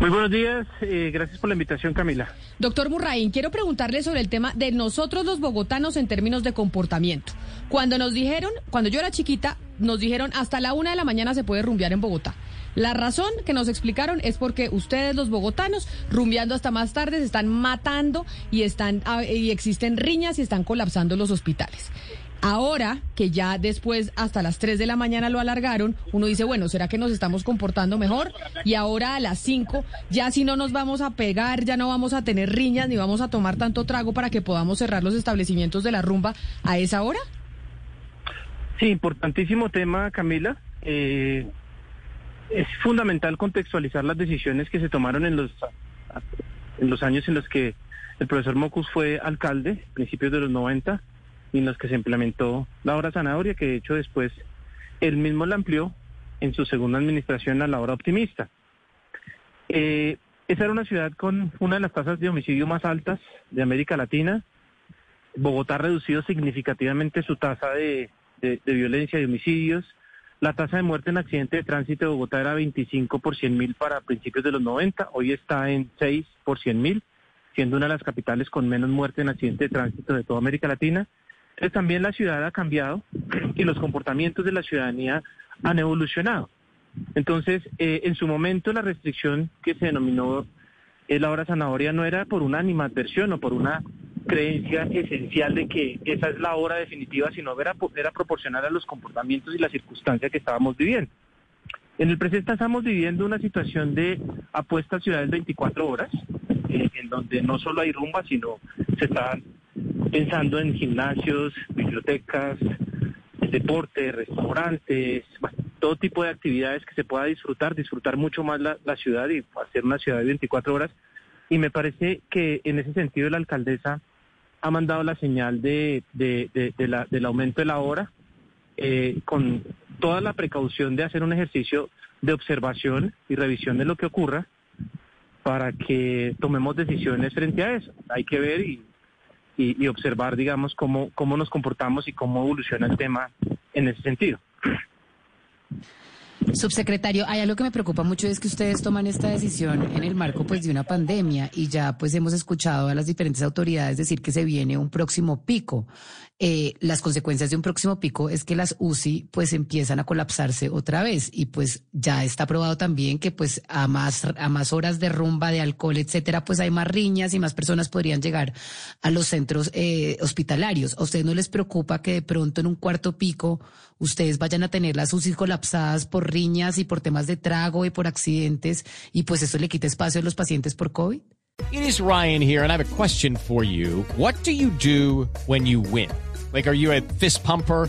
Muy buenos días, eh, gracias por la invitación Camila. Doctor Murraín, quiero preguntarle sobre el tema de nosotros los bogotanos en términos de comportamiento. Cuando nos dijeron, cuando yo era chiquita, nos dijeron hasta la una de la mañana se puede rumbear en Bogotá. La razón que nos explicaron es porque ustedes los bogotanos, rumbeando hasta más tarde, se están matando y, están, ah, y existen riñas y están colapsando los hospitales. Ahora que ya después hasta las 3 de la mañana lo alargaron, uno dice, bueno, ¿será que nos estamos comportando mejor? Y ahora a las 5, ya si no nos vamos a pegar, ya no vamos a tener riñas ni vamos a tomar tanto trago para que podamos cerrar los establecimientos de la rumba a esa hora. Sí, importantísimo tema Camila. Eh, es fundamental contextualizar las decisiones que se tomaron en los, en los años en los que el profesor Mocus fue alcalde, principios de los 90 y en los que se implementó la hora zanahoria, que de hecho después él mismo la amplió en su segunda administración a la hora optimista. Eh, esa era una ciudad con una de las tasas de homicidio más altas de América Latina. Bogotá ha reducido significativamente su tasa de, de, de violencia y homicidios. La tasa de muerte en accidente de tránsito de Bogotá era 25 por 100 mil para principios de los 90, hoy está en 6 por 100 mil, siendo una de las capitales con menos muerte en accidente de tránsito de toda América Latina. También la ciudad ha cambiado y los comportamientos de la ciudadanía han evolucionado. Entonces, eh, en su momento la restricción que se denominó eh, la hora zanahoria no era por una animadversión o por una creencia esencial de que esa es la hora definitiva, sino era, era proporcional a los comportamientos y las circunstancias que estábamos viviendo. En el presente estamos viviendo una situación de apuesta a ciudades 24 horas, eh, en donde no solo hay rumba, sino se están pensando en gimnasios, bibliotecas, deporte, restaurantes, todo tipo de actividades que se pueda disfrutar, disfrutar mucho más la, la, ciudad y hacer una ciudad de 24 horas. Y me parece que en ese sentido la alcaldesa ha mandado la señal de, de, de, de la, del aumento de la hora, eh, con toda la precaución de hacer un ejercicio de observación y revisión de lo que ocurra para que tomemos decisiones frente a eso. Hay que ver y y, observar, digamos, cómo, cómo nos comportamos y cómo evoluciona el tema en ese sentido. Subsecretario, hay algo que me preocupa mucho es que ustedes toman esta decisión en el marco pues de una pandemia y ya pues hemos escuchado a las diferentes autoridades decir que se viene un próximo pico. Eh, las consecuencias de un próximo pico es que las UCI pues empiezan a colapsarse otra vez y pues ya está probado también que pues a más a más horas de rumba, de alcohol, etcétera, pues hay más riñas y más personas podrían llegar a los centros eh, hospitalarios. ¿A ustedes no les preocupa que de pronto en un cuarto pico ustedes vayan a tener las UCI colapsadas por riñas y por temas de trago y por accidentes y pues eso le quita espacio a los pacientes por COVID? It is Ryan here, and I have a question for you. What do you do when you win? Like, are you a fist pumper?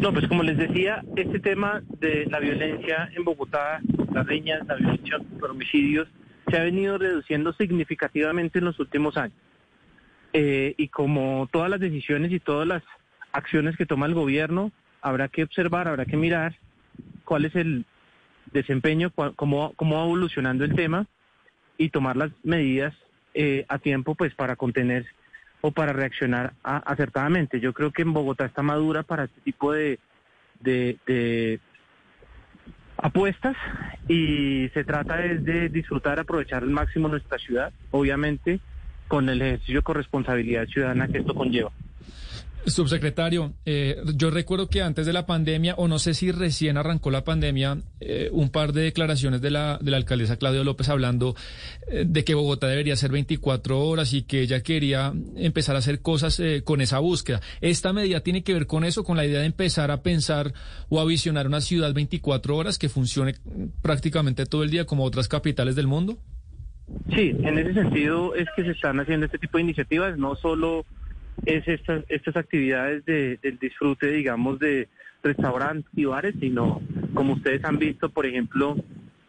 No, pues como les decía, este tema de la violencia en Bogotá, las riñas, la violencia por homicidios, se ha venido reduciendo significativamente en los últimos años. Eh, y como todas las decisiones y todas las acciones que toma el gobierno, habrá que observar, habrá que mirar cuál es el desempeño, cómo, cómo va evolucionando el tema y tomar las medidas eh, a tiempo pues para contener o para reaccionar a, acertadamente. Yo creo que en Bogotá está madura para este tipo de, de, apuestas y se trata es de disfrutar, aprovechar al máximo nuestra ciudad, obviamente con el ejercicio de corresponsabilidad ciudadana que esto conlleva. Subsecretario, eh, yo recuerdo que antes de la pandemia, o no sé si recién arrancó la pandemia, eh, un par de declaraciones de la, de la alcaldesa Claudia López hablando eh, de que Bogotá debería ser 24 horas y que ella quería empezar a hacer cosas eh, con esa búsqueda. ¿Esta medida tiene que ver con eso, con la idea de empezar a pensar o a visionar una ciudad 24 horas que funcione prácticamente todo el día como otras capitales del mundo? Sí, en ese sentido es que se están haciendo este tipo de iniciativas, no solo es estas, estas actividades de, del disfrute, digamos, de restaurantes y bares, sino como ustedes han visto, por ejemplo,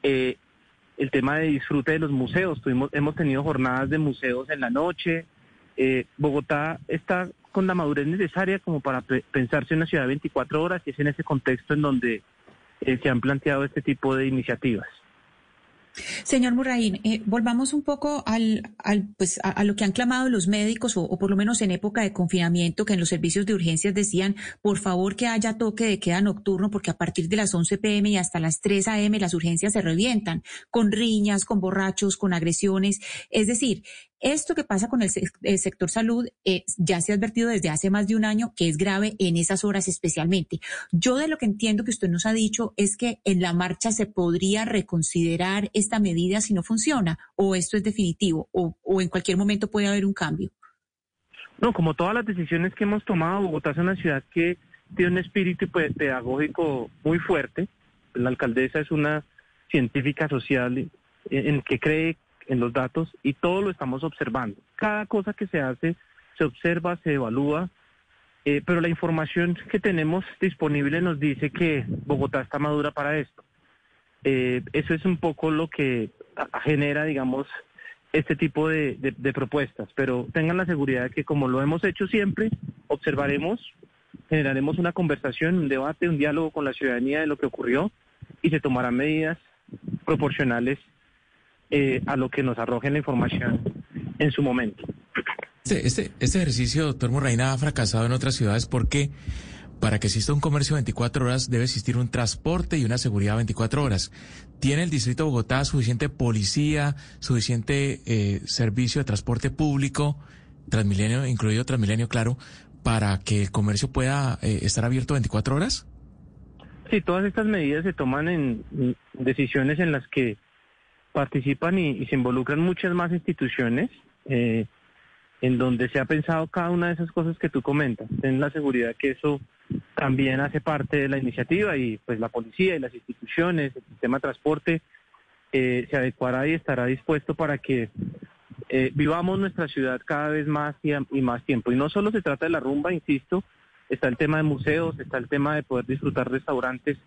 eh, el tema de disfrute de los museos. Tuvimos, hemos tenido jornadas de museos en la noche. Eh, Bogotá está con la madurez necesaria como para pe- pensarse en una ciudad de 24 horas y es en ese contexto en donde eh, se han planteado este tipo de iniciativas. Señor Murraín, eh, volvamos un poco al, al, pues, a, a lo que han clamado los médicos, o, o por lo menos en época de confinamiento, que en los servicios de urgencias decían, por favor que haya toque de queda nocturno, porque a partir de las 11 pm y hasta las 3 am las urgencias se revientan, con riñas, con borrachos, con agresiones. Es decir, esto que pasa con el, sec- el sector salud eh, ya se ha advertido desde hace más de un año que es grave en esas horas especialmente. Yo de lo que entiendo que usted nos ha dicho es que en la marcha se podría reconsiderar esta medida si no funciona o esto es definitivo o, o en cualquier momento puede haber un cambio. No, como todas las decisiones que hemos tomado, Bogotá es una ciudad que tiene un espíritu pe- pedagógico muy fuerte. La alcaldesa es una científica social en, en que cree en los datos y todo lo estamos observando. Cada cosa que se hace se observa, se evalúa, eh, pero la información que tenemos disponible nos dice que Bogotá está madura para esto. Eh, eso es un poco lo que genera, digamos, este tipo de- de propuestas, pero tengan la seguridad de que como lo hemos hecho siempre, observaremos, generaremos una conversación, un debate, un diálogo con la ciudadanía de lo que ocurrió y se tomarán medidas proporcionales eh, a lo que nos arroje la información en su momento. Este, este, este ejercicio, doctor Morraina, ha fracasado en otras ciudades porque para que exista un comercio 24 horas debe existir un transporte y una seguridad 24 horas. ¿Tiene el Distrito de Bogotá suficiente policía, suficiente eh, servicio de transporte público, Transmilenio, incluido Transmilenio, claro, para que el comercio pueda eh, estar abierto 24 horas? Sí, todas estas medidas se toman en decisiones en las que participan y, se involucran muchas más instituciones, eh, en donde se ha pensado cada una de esas cosas que tú comentas. Ten la seguridad que eso también hace parte de la iniciativa y pues la policía y las instituciones, el sistema de transporte, eh, se adecuará y estará dispuesto para que eh, vivamos nuestra ciudad cada vez más y, más tiempo. Y no solo se trata de la rumba, insisto, está el tema de museos, está el tema de poder disfrutar restaurantes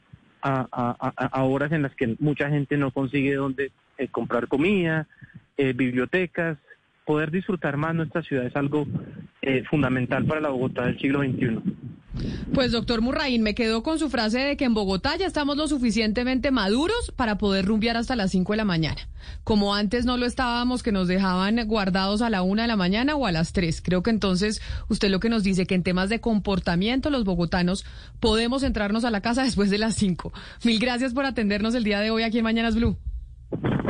a, a- horas en las que mucha gente no consigue dónde eh, comprar comida, eh, bibliotecas. Poder disfrutar más nuestra ciudad es algo eh, fundamental para la Bogotá del siglo XXI. Pues doctor Murraín, me quedó con su frase de que en Bogotá ya estamos lo suficientemente maduros para poder rumbear hasta las 5 de la mañana. Como antes no lo estábamos, que nos dejaban guardados a la 1 de la mañana o a las 3. Creo que entonces usted lo que nos dice que en temas de comportamiento los bogotanos podemos entrarnos a la casa después de las 5. Mil gracias por atendernos el día de hoy aquí en Mañanas Blue.